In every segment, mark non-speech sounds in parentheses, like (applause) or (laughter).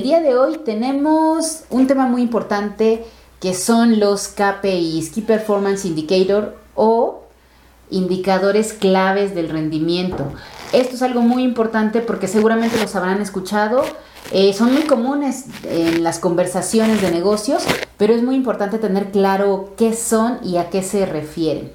El día de hoy tenemos un tema muy importante que son los KPIs, Key Performance Indicator o indicadores claves del rendimiento. Esto es algo muy importante porque seguramente los habrán escuchado. Eh, son muy comunes en las conversaciones de negocios, pero es muy importante tener claro qué son y a qué se refieren.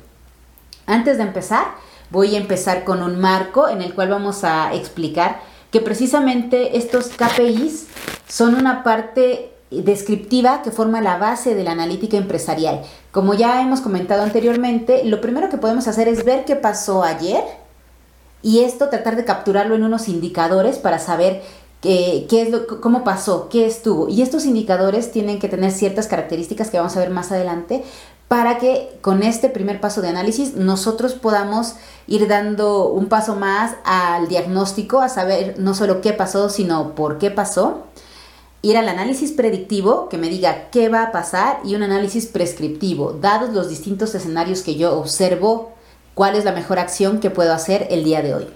Antes de empezar, voy a empezar con un marco en el cual vamos a explicar que precisamente estos KPIs son una parte descriptiva que forma la base de la analítica empresarial. Como ya hemos comentado anteriormente, lo primero que podemos hacer es ver qué pasó ayer y esto tratar de capturarlo en unos indicadores para saber qué, es lo, cómo pasó, qué estuvo. Y estos indicadores tienen que tener ciertas características que vamos a ver más adelante para que con este primer paso de análisis nosotros podamos ir dando un paso más al diagnóstico, a saber no solo qué pasó, sino por qué pasó. Ir al análisis predictivo que me diga qué va a pasar y un análisis prescriptivo, dados los distintos escenarios que yo observo, cuál es la mejor acción que puedo hacer el día de hoy.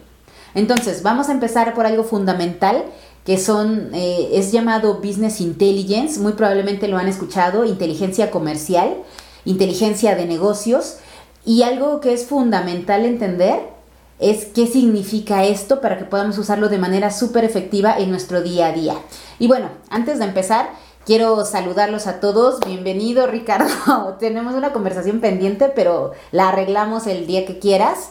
Entonces, vamos a empezar por algo fundamental que son, eh, es llamado Business Intelligence, muy probablemente lo han escuchado, inteligencia comercial, inteligencia de negocios, y algo que es fundamental entender es qué significa esto para que podamos usarlo de manera súper efectiva en nuestro día a día. Y bueno, antes de empezar, quiero saludarlos a todos. Bienvenido, Ricardo. (laughs) Tenemos una conversación pendiente, pero la arreglamos el día que quieras.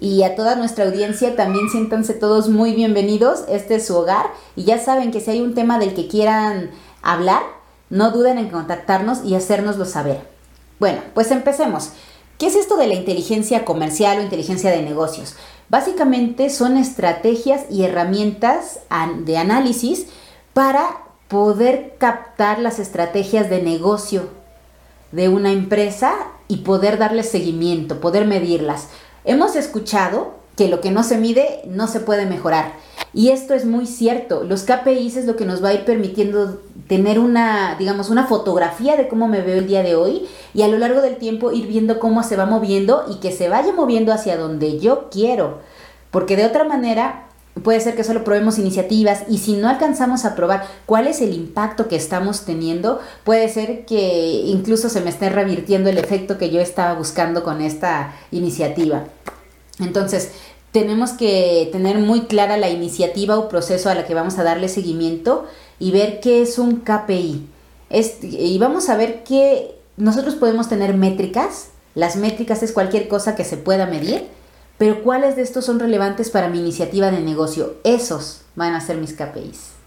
Y a toda nuestra audiencia también siéntanse todos muy bienvenidos. Este es su hogar. Y ya saben que si hay un tema del que quieran hablar, no duden en contactarnos y hacérnoslo saber. Bueno, pues empecemos. ¿Qué es esto de la inteligencia comercial o inteligencia de negocios? Básicamente son estrategias y herramientas de análisis para poder captar las estrategias de negocio de una empresa y poder darle seguimiento, poder medirlas. Hemos escuchado que lo que no se mide no se puede mejorar. Y esto es muy cierto. Los KPIs es lo que nos va a ir permitiendo tener una, digamos, una fotografía de cómo me veo el día de hoy y a lo largo del tiempo ir viendo cómo se va moviendo y que se vaya moviendo hacia donde yo quiero. Porque de otra manera puede ser que solo probemos iniciativas y si no alcanzamos a probar cuál es el impacto que estamos teniendo, puede ser que incluso se me esté revirtiendo el efecto que yo estaba buscando con esta iniciativa. Entonces, tenemos que tener muy clara la iniciativa o proceso a la que vamos a darle seguimiento y ver qué es un KPI. y vamos a ver que nosotros podemos tener métricas. Las métricas es cualquier cosa que se pueda medir, pero ¿cuáles de estos son relevantes para mi iniciativa de negocio? Esos van a ser mis KPIs.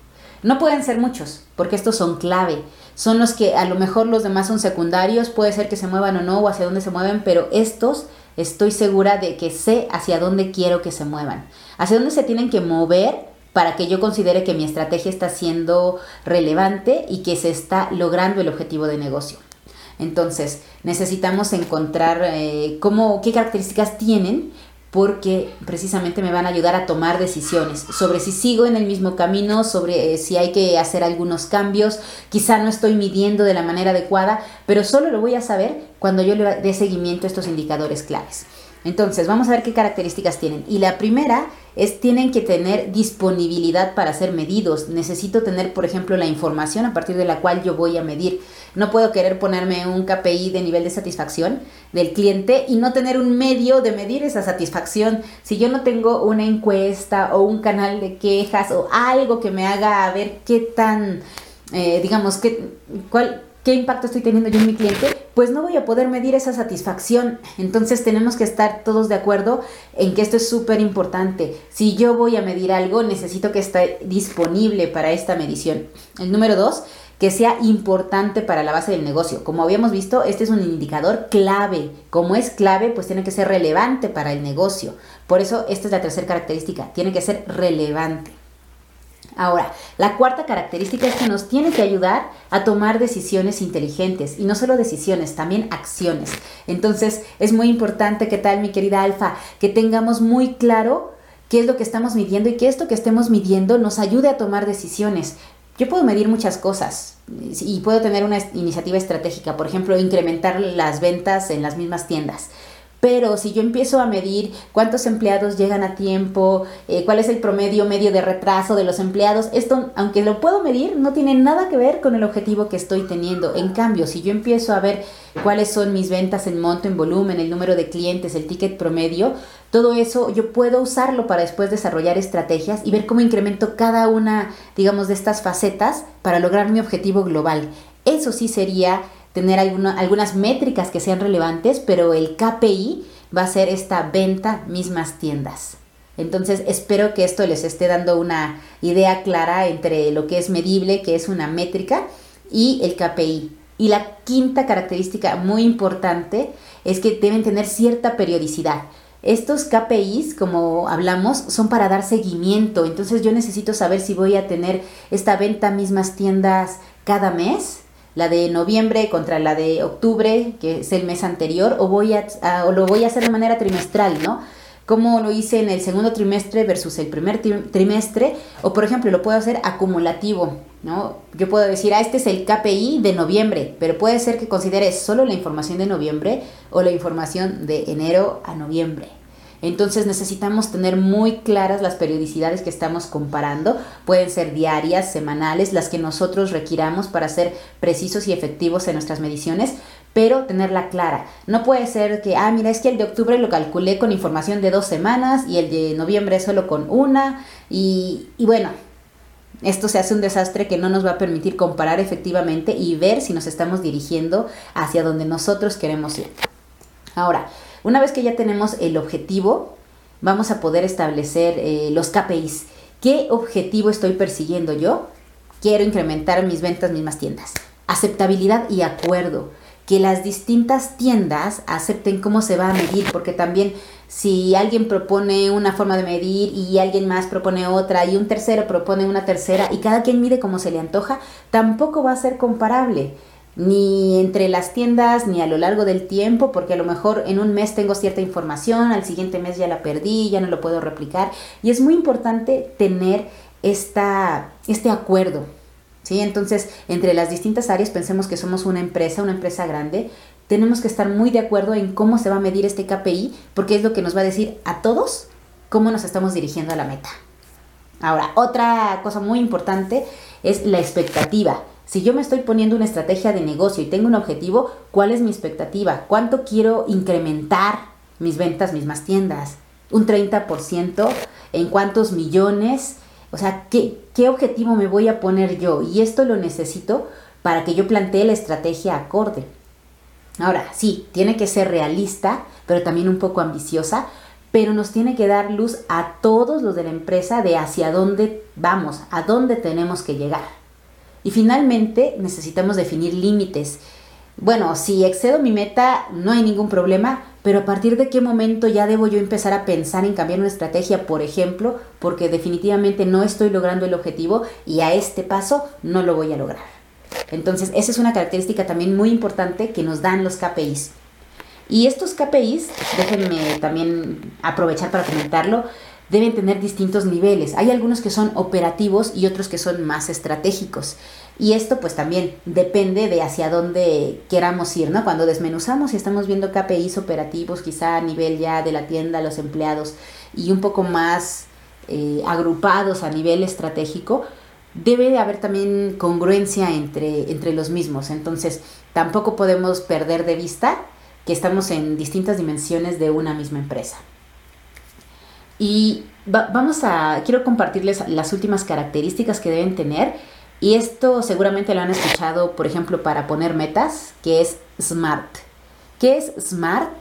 No pueden ser muchos, porque estos son clave. Son los que a lo mejor los demás son secundarios, puede ser que se muevan o no, o hacia dónde se mueven, pero estos estoy segura de que sé hacia dónde quiero que se muevan, hacia dónde se tienen que mover para que yo considere que mi estrategia está siendo relevante y que se está logrando el objetivo de negocio. Entonces, necesitamos encontrar eh, cómo, qué características tienen porque precisamente me van a ayudar a tomar decisiones sobre si sigo en el mismo camino, sobre eh, si hay que hacer algunos cambios, quizá no estoy midiendo de la manera adecuada, pero solo lo voy a saber cuando yo le dé seguimiento a estos indicadores claves. Entonces, vamos a ver qué características tienen. Y la primera es tienen que tener disponibilidad para ser medidos. Necesito tener, por ejemplo, la información a partir de la cual yo voy a medir. No puedo querer ponerme un KPI de nivel de satisfacción del cliente y no tener un medio de medir esa satisfacción. Si yo no tengo una encuesta o un canal de quejas o algo que me haga ver qué tan, eh, digamos, qué, cuál, qué impacto estoy teniendo yo en mi cliente, pues no voy a poder medir esa satisfacción. Entonces tenemos que estar todos de acuerdo en que esto es súper importante. Si yo voy a medir algo, necesito que esté disponible para esta medición. El número dos, que sea importante para la base del negocio. Como habíamos visto, este es un indicador clave. Como es clave, pues tiene que ser relevante para el negocio. Por eso, esta es la tercera característica, tiene que ser relevante. Ahora, la cuarta característica es que nos tiene que ayudar a tomar decisiones inteligentes y no solo decisiones, también acciones. Entonces, es muy importante, ¿qué tal mi querida Alfa? Que tengamos muy claro qué es lo que estamos midiendo y que esto que estemos midiendo nos ayude a tomar decisiones. Yo puedo medir muchas cosas y puedo tener una iniciativa estratégica, por ejemplo, incrementar las ventas en las mismas tiendas Pero si yo empiezo a medir cuántos empleados llegan a tiempo, eh, cuál es el promedio medio de retraso de los empleados, esto, aunque lo puedo medir, no tiene nada que ver con el objetivo que estoy teniendo. En cambio, si yo empiezo a ver cuáles son mis ventas en monto, en volumen, el número de clientes, el ticket promedio, todo eso yo puedo usarlo para después desarrollar estrategias y ver cómo incremento cada una, digamos, de estas facetas para lograr mi objetivo global. Eso sí sería tener algunas métricas que sean relevantes, pero el KPI va a ser esta venta mismas tiendas. Entonces espero que esto les esté dando una idea clara entre lo que es medible, que es una métrica, y el KPI. Y la quinta característica muy importante es que deben tener cierta periodicidad. Estos KPIs, como hablamos, son para dar seguimiento. Entonces yo necesito saber si voy a tener esta venta mismas tiendas cada mes la de noviembre contra la de octubre, que es el mes anterior, o, voy a, o lo voy a hacer de manera trimestral, ¿no? Como lo hice en el segundo trimestre versus el primer trimestre, o por ejemplo, lo puedo hacer acumulativo, ¿no? Yo puedo decir, ah, este es el KPI de noviembre, pero puede ser que considere solo la información de noviembre o la información de enero a noviembre. Entonces necesitamos tener muy claras las periodicidades que estamos comparando. Pueden ser diarias, semanales, las que nosotros requiramos para ser precisos y efectivos en nuestras mediciones, pero tenerla clara. No puede ser que, ah, mira, es que el de octubre lo calculé con información de dos semanas y el de noviembre solo con una. Y, y bueno, esto se hace un desastre que no nos va a permitir comparar efectivamente y ver si nos estamos dirigiendo hacia donde nosotros queremos ir. Ahora, una vez que ya tenemos el objetivo, vamos a poder establecer eh, los KPIs. ¿Qué objetivo estoy persiguiendo yo? Quiero incrementar mis ventas, mismas tiendas. Aceptabilidad y acuerdo. Que las distintas tiendas acepten cómo se va a medir, porque también si alguien propone una forma de medir y alguien más propone otra y un tercero propone una tercera y cada quien mide como se le antoja, tampoco va a ser comparable ni entre las tiendas ni a lo largo del tiempo, porque a lo mejor en un mes tengo cierta información, al siguiente mes ya la perdí, ya no lo puedo replicar. Y es muy importante tener esta, este acuerdo. ¿sí? Entonces, entre las distintas áreas, pensemos que somos una empresa, una empresa grande, tenemos que estar muy de acuerdo en cómo se va a medir este KPI, porque es lo que nos va a decir a todos cómo nos estamos dirigiendo a la meta. Ahora, otra cosa muy importante es la expectativa. Si yo me estoy poniendo una estrategia de negocio y tengo un objetivo, ¿cuál es mi expectativa? ¿Cuánto quiero incrementar mis ventas, mismas tiendas? ¿Un 30%? ¿En cuántos millones? O sea, ¿qué, ¿qué objetivo me voy a poner yo? Y esto lo necesito para que yo plantee la estrategia acorde. Ahora, sí, tiene que ser realista, pero también un poco ambiciosa, pero nos tiene que dar luz a todos los de la empresa de hacia dónde vamos, a dónde tenemos que llegar. Y finalmente necesitamos definir límites. Bueno, si excedo mi meta no hay ningún problema, pero a partir de qué momento ya debo yo empezar a pensar en cambiar una estrategia, por ejemplo, porque definitivamente no estoy logrando el objetivo y a este paso no lo voy a lograr. Entonces, esa es una característica también muy importante que nos dan los KPIs. Y estos KPIs, déjenme también aprovechar para comentarlo, deben tener distintos niveles. Hay algunos que son operativos y otros que son más estratégicos. Y esto pues también depende de hacia dónde queramos ir, ¿no? Cuando desmenuzamos y estamos viendo KPIs operativos, quizá a nivel ya de la tienda, los empleados, y un poco más eh, agrupados a nivel estratégico, debe de haber también congruencia entre, entre los mismos. Entonces, tampoco podemos perder de vista que estamos en distintas dimensiones de una misma empresa. Y vamos a, quiero compartirles las últimas características que deben tener. Y esto seguramente lo han escuchado, por ejemplo, para poner metas, que es SMART. ¿Qué es SMART?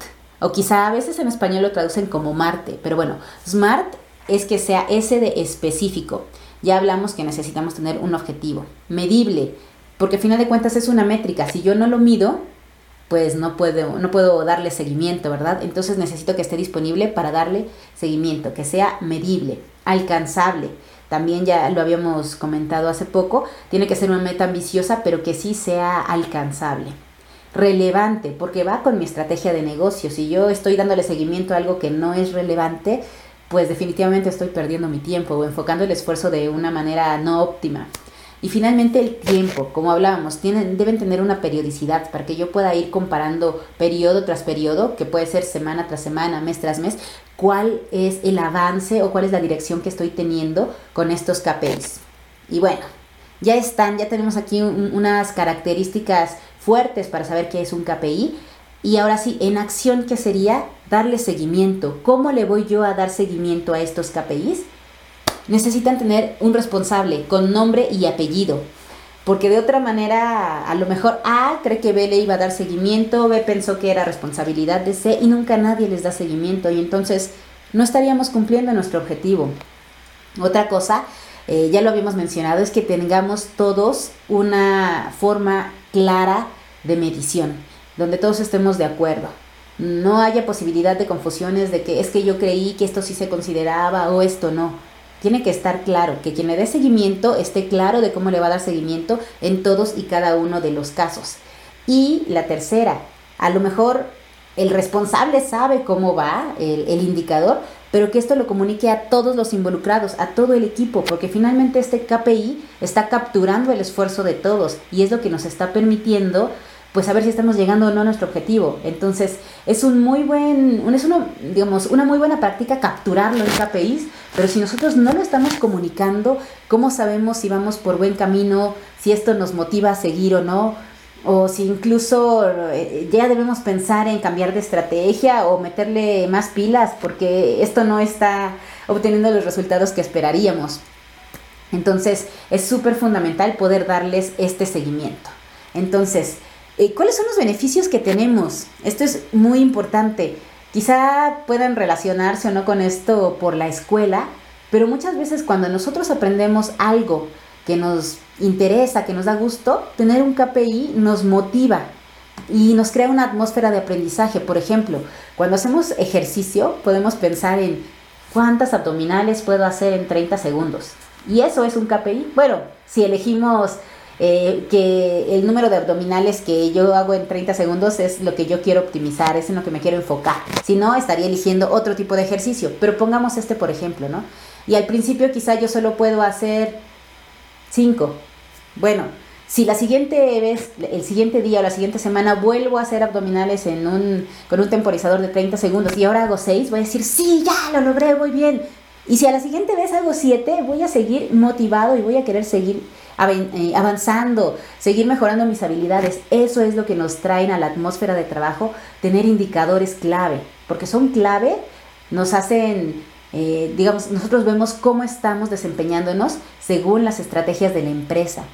O quizá a veces en español lo traducen como Marte, pero bueno, SMART es que sea ese de específico. Ya hablamos que necesitamos tener un objetivo, medible, porque al final de cuentas es una métrica. Si yo no lo mido, pues no puedo, no puedo darle seguimiento, ¿verdad? Entonces necesito que esté disponible para darle seguimiento, que sea medible, alcanzable. También ya lo habíamos comentado hace poco, tiene que ser una meta ambiciosa, pero que sí sea alcanzable. Relevante, porque va con mi estrategia de negocio. Si yo estoy dándole seguimiento a algo que no es relevante, pues definitivamente estoy perdiendo mi tiempo o enfocando el esfuerzo de una manera no óptima. Y finalmente el tiempo, como hablábamos, tienen, deben tener una periodicidad para que yo pueda ir comparando periodo tras periodo, que puede ser semana tras semana, mes tras mes, cuál es el avance o cuál es la dirección que estoy teniendo con estos KPIs. Y bueno, ya están, ya tenemos aquí unas características fuertes para saber qué es un KPI. Y ahora sí, en acción, ¿qué sería? Darle seguimiento. ¿Cómo le voy yo a dar seguimiento a estos KPIs? Necesitan tener un responsable con nombre y apellido. Porque de otra manera, a lo mejor A cree que B le iba a dar seguimiento, B pensó que era responsabilidad de C y nunca nadie les da seguimiento y entonces no estaríamos cumpliendo nuestro objetivo. Otra cosa, eh, ya lo habíamos mencionado, es que tengamos todos una forma clara de medición, donde todos estemos de acuerdo. No haya posibilidad de confusiones de que es que yo creí que esto sí se consideraba o esto no tiene que estar claro, que quien le dé seguimiento esté claro de cómo le va a dar seguimiento en todos y cada uno de los casos. Y la tercera, a lo mejor el responsable sabe cómo va el, indicador, pero que esto lo comunique a todos los involucrados, a todo el equipo, porque finalmente este KPI está capturando el esfuerzo de todos y es lo que nos está permitiendo pues a ver si estamos llegando o no a nuestro objetivo. Entonces, es un muy buen, es uno, digamos, una muy buena práctica capturarlo en KPIs, pero si nosotros no lo estamos comunicando, ¿cómo sabemos si vamos por buen camino, si esto nos motiva a seguir o no? O si incluso eh, ya debemos pensar en cambiar de estrategia o meterle más pilas porque esto no está obteniendo los resultados que esperaríamos. Entonces, es súper fundamental poder darles este seguimiento. Entonces, eh, ¿Cuáles son los beneficios que tenemos? Esto es muy importante. Quizá puedan relacionarse o no con esto por la escuela, pero muchas veces cuando nosotros aprendemos algo que nos interesa, que nos da gusto, tener un KPI nos motiva y nos crea una atmósfera de aprendizaje. Por ejemplo, cuando hacemos ejercicio podemos pensar en cuántas abdominales puedo hacer en 30 segundos. Y eso es un KPI. Bueno, si elegimos eh, que el número de abdominales que yo hago en 30 segundos es lo que yo quiero optimizar, es en lo que me quiero enfocar. Si no, estaría eligiendo otro tipo de ejercicio. Pero pongamos este, por ejemplo, ¿no? Y al principio quizá yo solo puedo hacer 5. Bueno, si la siguiente vez, el siguiente día o la siguiente semana vuelvo a hacer abdominales en un, con un temporizador de 30 segundos y ahora hago 6, voy a decir, sí, ya lo logré, voy bien. Y si a la siguiente vez hago 7, voy a seguir motivado y voy a querer seguir avanzando, seguir mejorando mis habilidades. Eso es lo que nos traen a la atmósfera de trabajo, tener indicadores clave, porque son clave, nos hacen, eh, digamos, nosotros vemos cómo estamos desempeñándonos según las estrategias de la empresa.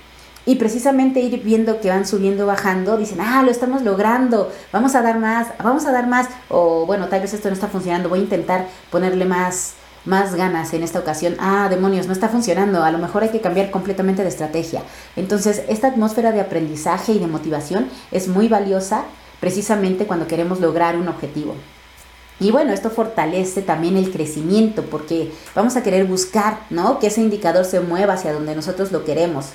Y precisamente ir viendo que van subiendo, bajando, dicen, ah, lo estamos logrando, vamos a dar más, vamos a dar más, o bueno, tal vez esto no está funcionando, voy a intentar ponerle más, más ganas en esta ocasión. Ah, demonios, no está funcionando. A lo mejor hay que cambiar completamente de estrategia. Entonces, esta atmósfera de aprendizaje y de motivación es muy valiosa precisamente cuando queremos lograr un objetivo. Y bueno, esto fortalece también el crecimiento porque vamos a querer buscar, ¿no? Que ese indicador se mueva hacia donde nosotros lo queremos.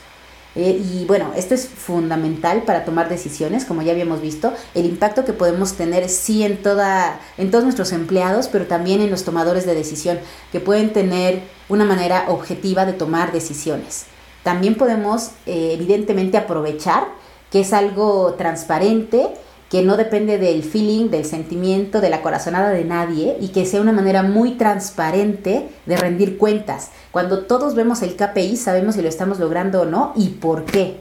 Eh, y bueno, esto es fundamental para tomar decisiones, como ya habíamos visto, el impacto que podemos tener sí en, toda, en todos nuestros empleados, pero también en los tomadores de decisión, que pueden tener una manera objetiva de tomar decisiones. También podemos, eh, evidentemente, aprovechar que es algo transparente, que no depende del feeling, del sentimiento, de la corazonada de nadie y que sea una manera muy transparente de rendir cuentas. Cuando todos vemos el KPI sabemos si lo estamos logrando o no y por qué.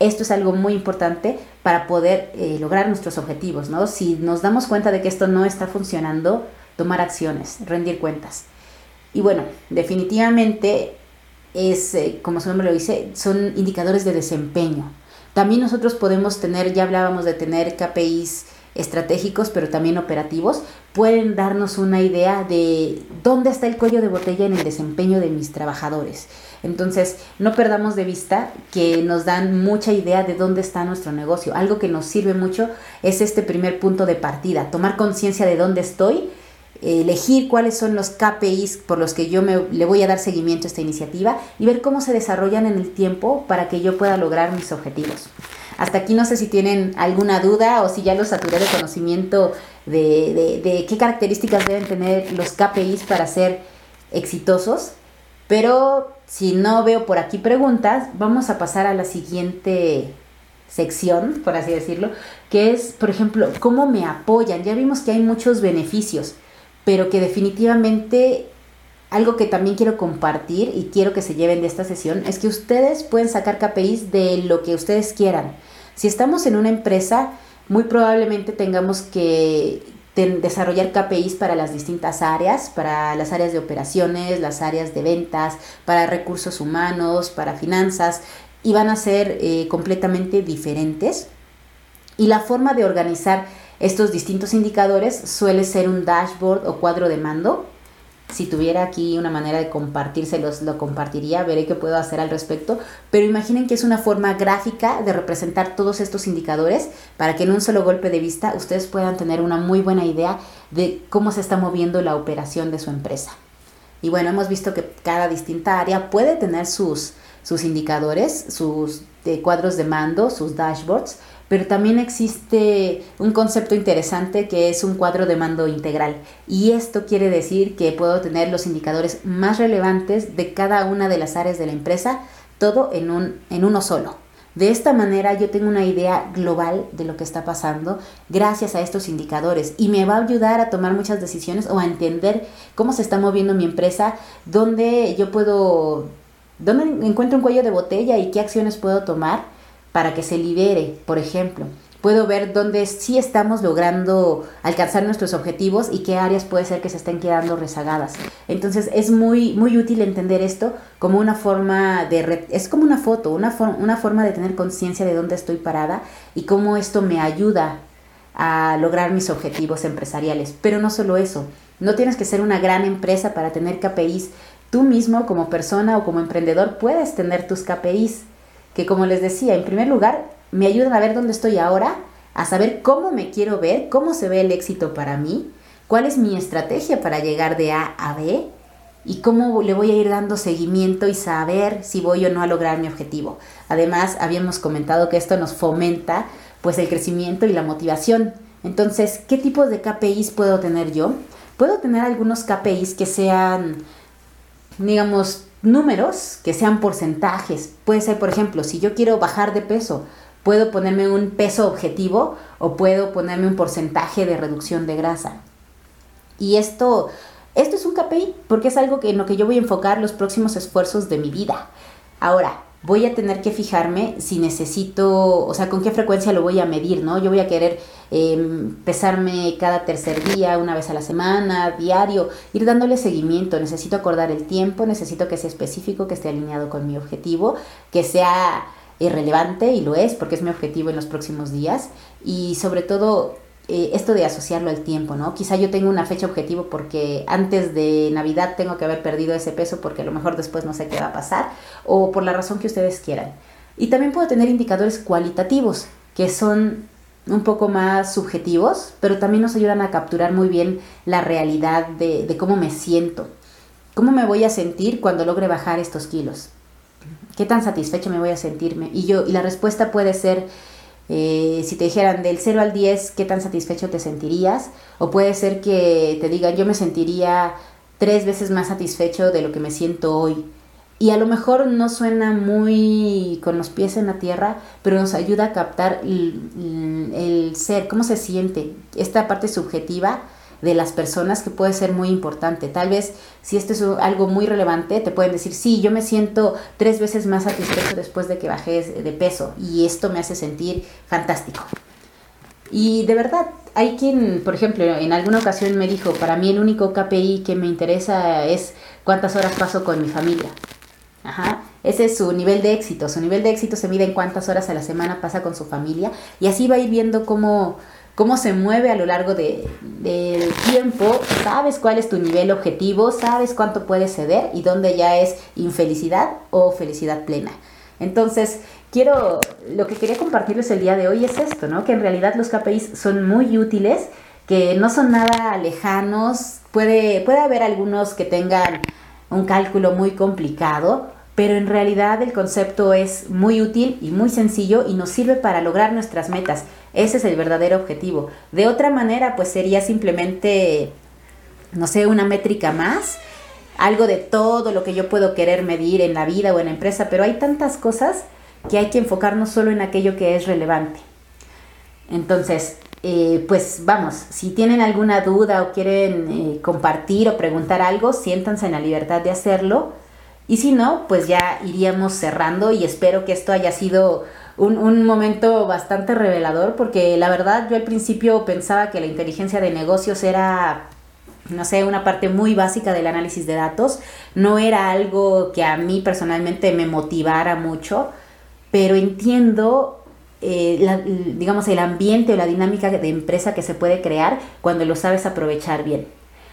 Esto es algo muy importante para poder eh, lograr nuestros objetivos, ¿no? Si nos damos cuenta de que esto no está funcionando, tomar acciones, rendir cuentas. Y bueno, definitivamente es, eh, como su nombre lo dice, son indicadores de desempeño. También nosotros podemos tener, ya hablábamos de tener KPIs estratégicos, pero también operativos, pueden darnos una idea de dónde está el cuello de botella en el desempeño de mis trabajadores. Entonces, no perdamos de vista que nos dan mucha idea de dónde está nuestro negocio. Algo que nos sirve mucho es este primer punto de partida, tomar conciencia de dónde estoy elegir cuáles son los KPIs por los que yo me, le voy a dar seguimiento a esta iniciativa y ver cómo se desarrollan en el tiempo para que yo pueda lograr mis objetivos. Hasta aquí no sé si tienen alguna duda o si ya los saturé de conocimiento de, de qué características deben tener los KPIs para ser exitosos. Pero si no veo por aquí preguntas, vamos a pasar a la siguiente sección, por así decirlo, que es, por ejemplo, cómo me apoyan. Ya vimos que hay muchos beneficios, pero que definitivamente algo que también quiero compartir y quiero que se lleven de esta sesión es que ustedes pueden sacar KPIs de lo que ustedes quieran. Si estamos en una empresa, muy probablemente tengamos que desarrollar KPIs para las distintas áreas, para las áreas de operaciones, las áreas de ventas, para recursos humanos, para finanzas, y van a ser eh, completamente diferentes. Y la forma de organizar estos distintos indicadores suele ser un dashboard o cuadro de mando. Si tuviera aquí una manera de compartírselos, lo compartiría, veré qué puedo hacer al respecto. Pero imaginen que es una forma gráfica de representar todos estos indicadores para que en un solo golpe de vista ustedes puedan tener una muy buena idea de cómo se está moviendo la operación de su empresa. Y bueno, hemos visto que cada distinta área puede tener sus, sus indicadores, sus eh, cuadros de mando, sus dashboards, pero también existe un concepto interesante que es un cuadro de mando integral. Y esto quiere decir que puedo tener los indicadores más relevantes de cada una de las áreas de la empresa, todo en, un, en uno solo. De esta manera yo tengo una idea global de lo que está pasando gracias a estos indicadores y me va a ayudar a tomar muchas decisiones o a entender cómo se está moviendo mi empresa, dónde yo puedo ¿Dónde encuentro un cuello de botella y qué acciones puedo tomar para que se libere, por ejemplo? Puedo ver dónde sí estamos logrando alcanzar nuestros objetivos y qué áreas puede ser que se estén quedando rezagadas. Entonces es muy, muy útil entender esto como una forma de... es como una foto, una, una forma de tener conciencia de dónde estoy parada y cómo esto me ayuda a lograr mis objetivos empresariales. Pero no solo eso, no tienes que ser una gran empresa para tener KPIs Tú mismo como persona o como emprendedor puedes tener tus KPIs, que como les decía, en primer lugar, me ayudan a ver dónde estoy ahora, a saber cómo me quiero ver, cómo se ve el éxito para mí, cuál es mi estrategia para llegar de A a B y cómo le voy a ir dando seguimiento y saber si voy o no a lograr mi objetivo. Además, habíamos comentado que esto nos fomenta pues el crecimiento y la motivación. Entonces, ¿qué tipos de KPIs puedo tener yo? Puedo tener algunos KPIs que sean digamos, números que sean porcentajes. Puede ser, por ejemplo, si yo quiero bajar de peso, puedo ponerme un peso objetivo o puedo ponerme un porcentaje de reducción de grasa. Y esto, esto es un KPI porque es algo en lo que yo voy a enfocar los próximos esfuerzos de mi vida. Ahora, voy a tener que fijarme si necesito, o sea, con qué frecuencia lo voy a medir, ¿no? Yo voy a querer em, pesarme cada tercer día, una vez a la semana, diario, ir dándole seguimiento, necesito acordar el tiempo, necesito que sea específico, que esté alineado con mi objetivo, que sea irrelevante y lo es porque es mi objetivo en los próximos días y sobre todo eh, esto de asociarlo al tiempo, ¿no? Quizá yo tengo una fecha objetivo porque antes de Navidad tengo que haber perdido ese peso porque a lo mejor después no sé qué va a pasar o por la razón que ustedes quieran. Y también puedo tener indicadores cualitativos que son un poco más subjetivos, pero también nos ayudan a capturar muy bien la realidad de, de cómo me siento. ¿Cómo me voy a sentir cuando logre bajar estos kilos? ¿Qué tan satisfecho me voy a sentirme? Y yo, y la respuesta puede ser eh, si te dijeran del 0 al 10, ¿qué tan satisfecho te sentirías? O puede ser que te digan, yo me sentiría tres veces más satisfecho de lo que me siento hoy. Y a lo mejor no suena muy con los pies en la tierra, pero nos ayuda a captar el, el ser, cómo se siente, esta parte subjetiva de las personas que puede ser muy importante. Tal vez si esto es algo muy relevante, te pueden decir, sí, yo me siento tres veces más satisfecho después de que bajé de peso y esto me hace sentir fantástico. Y de verdad, hay quien, por ejemplo, en alguna ocasión me dijo, para mí el único KPI que me interesa es cuántas horas paso con mi familia. Ajá. Ese es su nivel de éxito. Su nivel de éxito se mide en cuántas horas a la semana pasa con su familia. Y así va a ir viendo cómo cómo se mueve a lo largo de, del tiempo, sabes cuál es tu nivel objetivo, sabes cuánto puedes ceder y dónde ya es infelicidad o felicidad plena. Entonces, quiero, lo que quería compartirles el día de hoy es esto, ¿no? Que en realidad los KPIs son muy útiles, que no son nada lejanos, puede, puede haber algunos que tengan un cálculo muy complicado, pero en realidad el concepto es muy útil y muy sencillo y nos sirve para lograr nuestras metas. Ese es el verdadero objetivo. De otra manera, pues sería simplemente, no sé, una métrica más. algo de todo lo que yo puedo querer medir en la vida o en la empresa, pero hay tantas cosas que hay que enfocarnos solo en aquello que es relevante. Entonces, eh, pues vamos, si tienen alguna duda o quieren eh, compartir o preguntar algo, siéntanse en la libertad de hacerlo. Y si no, pues ya iríamos cerrando y espero que esto haya sido un, un, momento bastante revelador porque la verdad yo al principio pensaba que la inteligencia de negocios era, no sé, una parte muy básica del análisis de datos. No era algo que a mí personalmente me motivara mucho, pero entiendo eh, digamos, el ambiente o la dinámica de empresa que se puede crear cuando lo sabes aprovechar bien.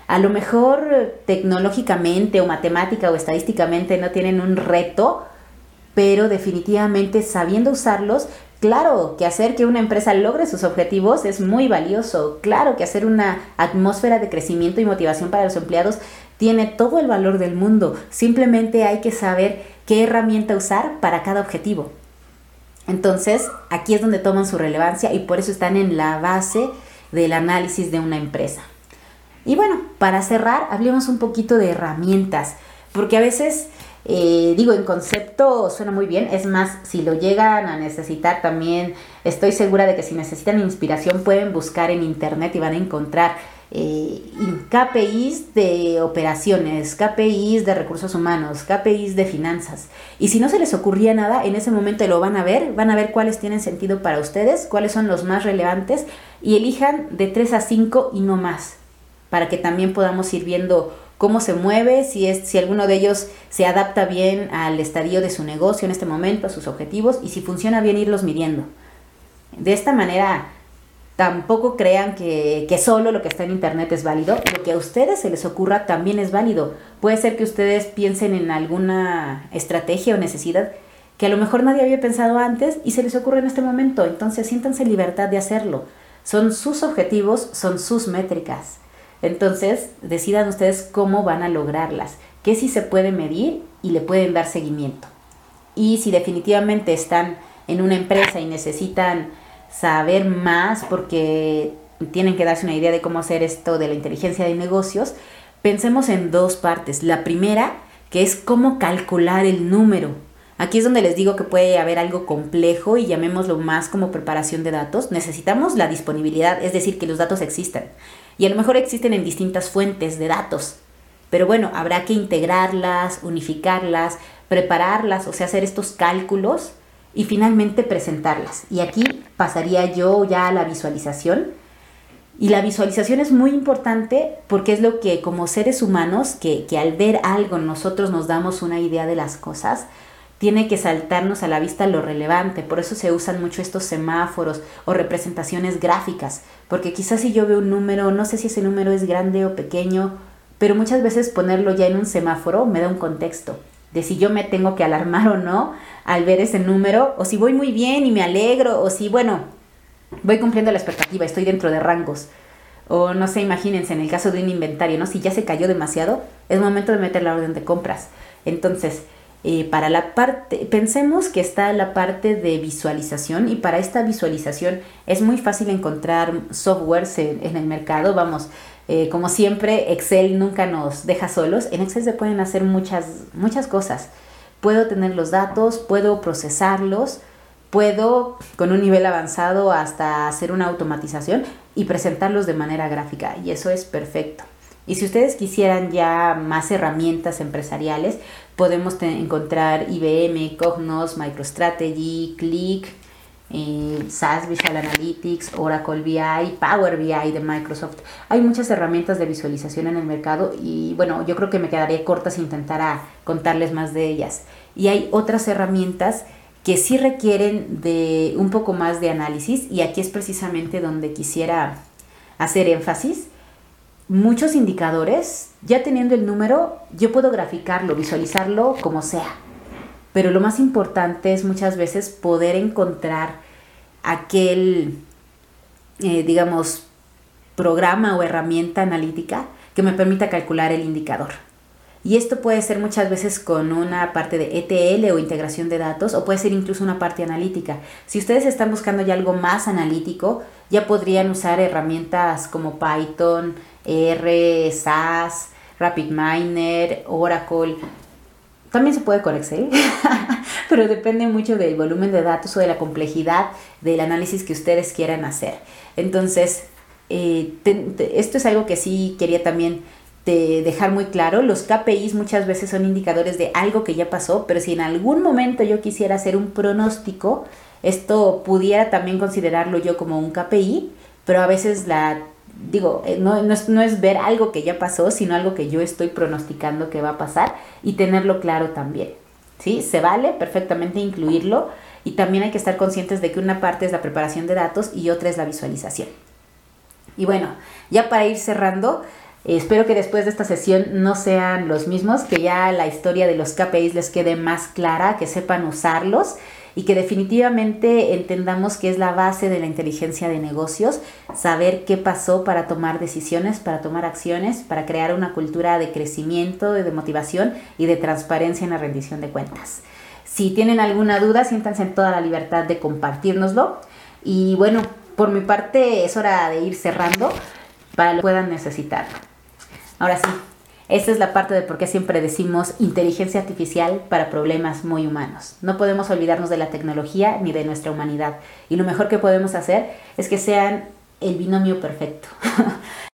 A lo mejor tecnológicamente o matemática o estadísticamente no tienen un reto, pero definitivamente sabiendo usarlos, claro que hacer que una empresa logre sus objetivos es muy valioso, claro que hacer una atmósfera de crecimiento y motivación para los empleados tiene todo el valor del mundo, simplemente hay que saber qué herramienta usar para cada objetivo. Entonces, aquí es donde toman su relevancia y por eso están en la base del análisis de una empresa. Y bueno, para cerrar, hablemos un poquito de herramientas, porque a veces, eh, digo, en concepto suena muy bien, es más, si lo llegan a necesitar también, estoy segura de que si necesitan inspiración pueden buscar en internet y van a encontrar eh, KPIs de operaciones, KPIs de recursos humanos, KPIs de finanzas. Y si no se les ocurría nada, en ese momento lo van a ver, van a ver cuáles tienen sentido para ustedes, cuáles son los más relevantes y elijan de 3 a 5 y no más, para que también podamos ir viendo cómo se mueve, si, es, si alguno de ellos se adapta bien al estadio de su negocio en este momento, a sus objetivos y si funciona bien irlos midiendo. De esta manera Tampoco crean que, solo lo que está en Internet es válido. Lo que a ustedes se les ocurra también es válido. Puede ser que ustedes piensen en alguna estrategia o necesidad que a lo mejor nadie había pensado antes y se les ocurre en este momento. Entonces siéntanse en libertad de hacerlo. Son sus objetivos, son sus métricas. Entonces decidan ustedes cómo van a lograrlas, qué sí se puede medir y le pueden dar seguimiento. Y si definitivamente están en una empresa y necesitan saber más porque tienen que darse una idea de cómo hacer esto de la inteligencia de negocios, pensemos en dos partes. La primera, que es cómo calcular el número. Aquí es donde les digo que puede haber algo complejo y llamémoslo más como preparación de datos. Necesitamos la disponibilidad, es decir, que los datos existan. Y a lo mejor existen en distintas fuentes de datos. Pero bueno, habrá que integrarlas, unificarlas, prepararlas, o sea, hacer estos cálculos y finalmente presentarlas. Y aquí pasaría yo ya a la visualización. Y la visualización es muy importante porque es lo que como seres humanos, que, que, al ver algo nosotros nos damos una idea de las cosas, tiene que saltarnos a la vista lo relevante. Por eso se usan mucho estos semáforos o representaciones gráficas. Porque quizás si yo veo un número, no sé si ese número es grande o pequeño, pero muchas veces ponerlo ya en un semáforo me da un contexto de si yo me tengo que alarmar o no al ver ese número, o si voy muy bien y me alegro, o si, bueno, voy cumpliendo la expectativa, estoy dentro de rangos. O no sé, imagínense, en el caso de un inventario, ¿no? Si ya se cayó demasiado, es momento de meter la orden de compras. Entonces, eh, para la parte, pensemos que está la parte de visualización y para esta visualización es muy fácil encontrar softwares en el mercado, vamos, eh, como siempre, Excel nunca nos deja solos. En Excel se pueden hacer muchas, muchas cosas. Puedo tener los datos, puedo procesarlos, puedo con un nivel avanzado hasta hacer una automatización y presentarlos de manera gráfica. Y eso es perfecto. Y si ustedes quisieran ya más herramientas empresariales, podemos encontrar IBM, Cognos, MicroStrategy, Click, eh, SAS Visual Analytics, Oracle BI, Power BI de Microsoft. Hay muchas herramientas de visualización en el mercado y bueno, yo creo que me quedaría corta si intentara contarles más de ellas. Y hay otras herramientas que sí requieren de un poco más de análisis y aquí es precisamente donde quisiera hacer énfasis. Muchos indicadores, ya teniendo el número, yo puedo graficarlo, visualizarlo como sea pero lo más importante es muchas veces poder encontrar aquel, eh, digamos, programa o herramienta analítica que me permita calcular el indicador. Y esto puede ser muchas veces con una parte de ETL o integración de datos o puede ser incluso una parte analítica. Si ustedes están buscando ya algo más analítico, ya podrían usar herramientas como Python, R, SAS, RapidMiner, Oracle. También se puede con Excel, (laughs) pero depende mucho del volumen de datos o de la complejidad del análisis que ustedes quieran hacer. Entonces, eh, esto es algo que sí quería también dejar muy claro. Los KPIs muchas veces son indicadores de algo que ya pasó, pero si en algún momento yo quisiera hacer un pronóstico, esto pudiera también considerarlo yo como un KPI, pero a veces la digo, eh, no, es, no, es, ver algo que ya pasó, sino algo que yo estoy pronosticando que va a pasar y tenerlo claro también. ¿Sí? Se vale perfectamente incluirlo y también hay que estar conscientes de que una parte es la preparación de datos y otra es la visualización. Y bueno, ya para ir cerrando, espero que después de esta sesión no sean los mismos, que ya la historia de los KPIs les quede más clara, que sepan usarlos y que definitivamente entendamos que es la base de la inteligencia de negocios, saber qué pasó para tomar decisiones, para tomar acciones, para crear una cultura de crecimiento, de motivación y de transparencia en la rendición de cuentas. Si tienen alguna duda, siéntanse en toda la libertad de compartirnoslo. Y bueno, por mi parte es hora de ir cerrando para que puedan necesitarlo. Ahora sí, esta es la parte de por qué siempre decimos inteligencia artificial para problemas muy humanos. No podemos olvidarnos de la tecnología ni de nuestra humanidad. Y lo mejor que podemos hacer es que sean el binomio perfecto. (laughs)